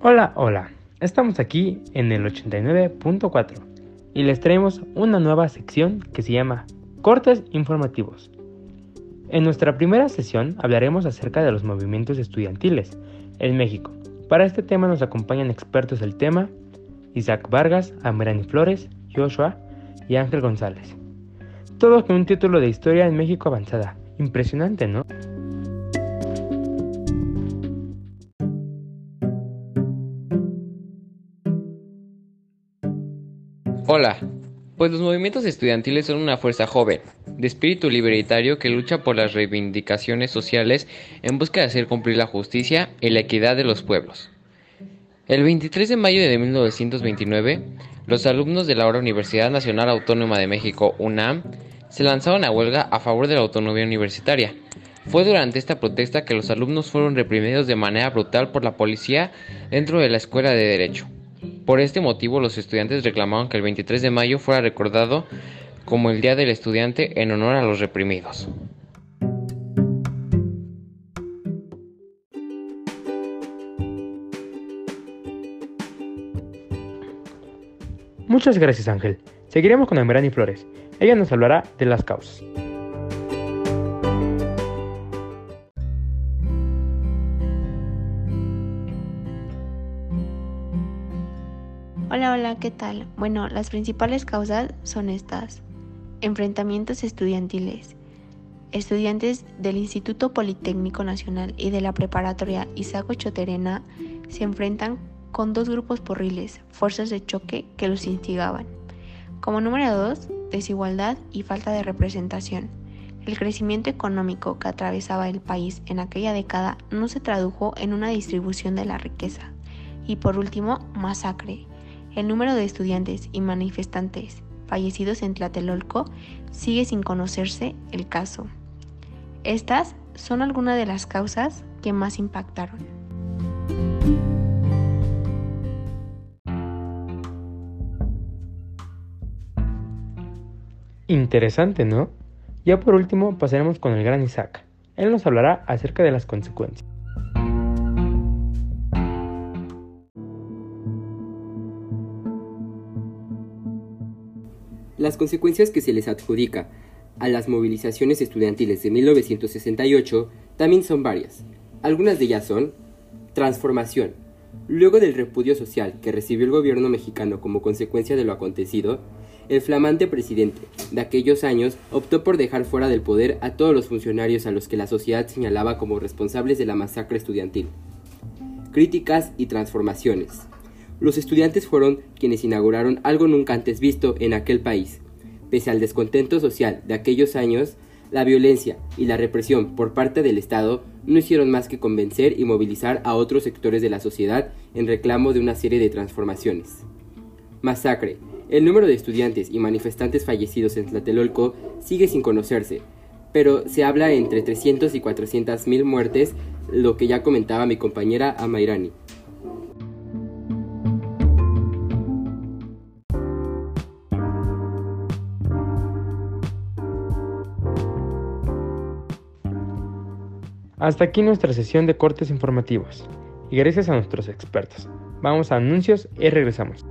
Hola, hola, estamos aquí en el 89.4 y les traemos una nueva sección que se llama Cortes Informativos. En nuestra primera sesión hablaremos acerca de los movimientos estudiantiles en México. Para este tema nos acompañan expertos del tema, Isaac Vargas, Amirani Flores, Joshua y Ángel González. Todos con un título de Historia en México avanzada. Impresionante, ¿no? Hola, pues los movimientos estudiantiles son una fuerza joven, de espíritu libertario que lucha por las reivindicaciones sociales en busca de hacer cumplir la justicia y la equidad de los pueblos. El 23 de mayo de 1929, los alumnos de la ahora Universidad Nacional Autónoma de México, UNAM, se lanzaron a huelga a favor de la autonomía universitaria. Fue durante esta protesta que los alumnos fueron reprimidos de manera brutal por la policía dentro de la Escuela de Derecho. Por este motivo, los estudiantes reclamaron que el 23 de mayo fuera recordado como el Día del Estudiante en honor a los reprimidos. Muchas gracias Ángel. Seguiremos con Amerani Flores. Ella nos hablará de las causas. Hola, hola, ¿qué tal? Bueno, las principales causas son estas. Enfrentamientos estudiantiles. Estudiantes del Instituto Politécnico Nacional y de la Preparatoria Isaco Choterena se enfrentan con dos grupos porriles, fuerzas de choque que los instigaban. Como número dos, desigualdad y falta de representación. El crecimiento económico que atravesaba el país en aquella década no se tradujo en una distribución de la riqueza. Y por último, masacre el número de estudiantes y manifestantes fallecidos en Tlatelolco sigue sin conocerse el caso. Estas son algunas de las causas que más impactaron. Interesante, ¿no? Ya por último pasaremos con el gran Isaac. Él nos hablará acerca de las consecuencias. Las consecuencias que se les adjudica a las movilizaciones estudiantiles de 1968 también son varias. Algunas de ellas son transformación. Luego del repudio social que recibió el gobierno mexicano como consecuencia de lo acontecido, el flamante presidente de aquellos años optó por dejar fuera del poder a todos los funcionarios a los que la sociedad señalaba como responsables de la masacre estudiantil. Críticas y transformaciones. Los estudiantes fueron quienes inauguraron algo nunca antes visto en aquel país. Pese al descontento social de aquellos años, la violencia y la represión por parte del Estado no hicieron más que convencer y movilizar a otros sectores de la sociedad en reclamo de una serie de transformaciones. Masacre. El número de estudiantes y manifestantes fallecidos en Tlatelolco sigue sin conocerse, pero se habla entre 300 y 400 mil muertes, lo que ya comentaba mi compañera Amairani. Hasta aquí nuestra sesión de cortes informativos y gracias a nuestros expertos. Vamos a anuncios y regresamos.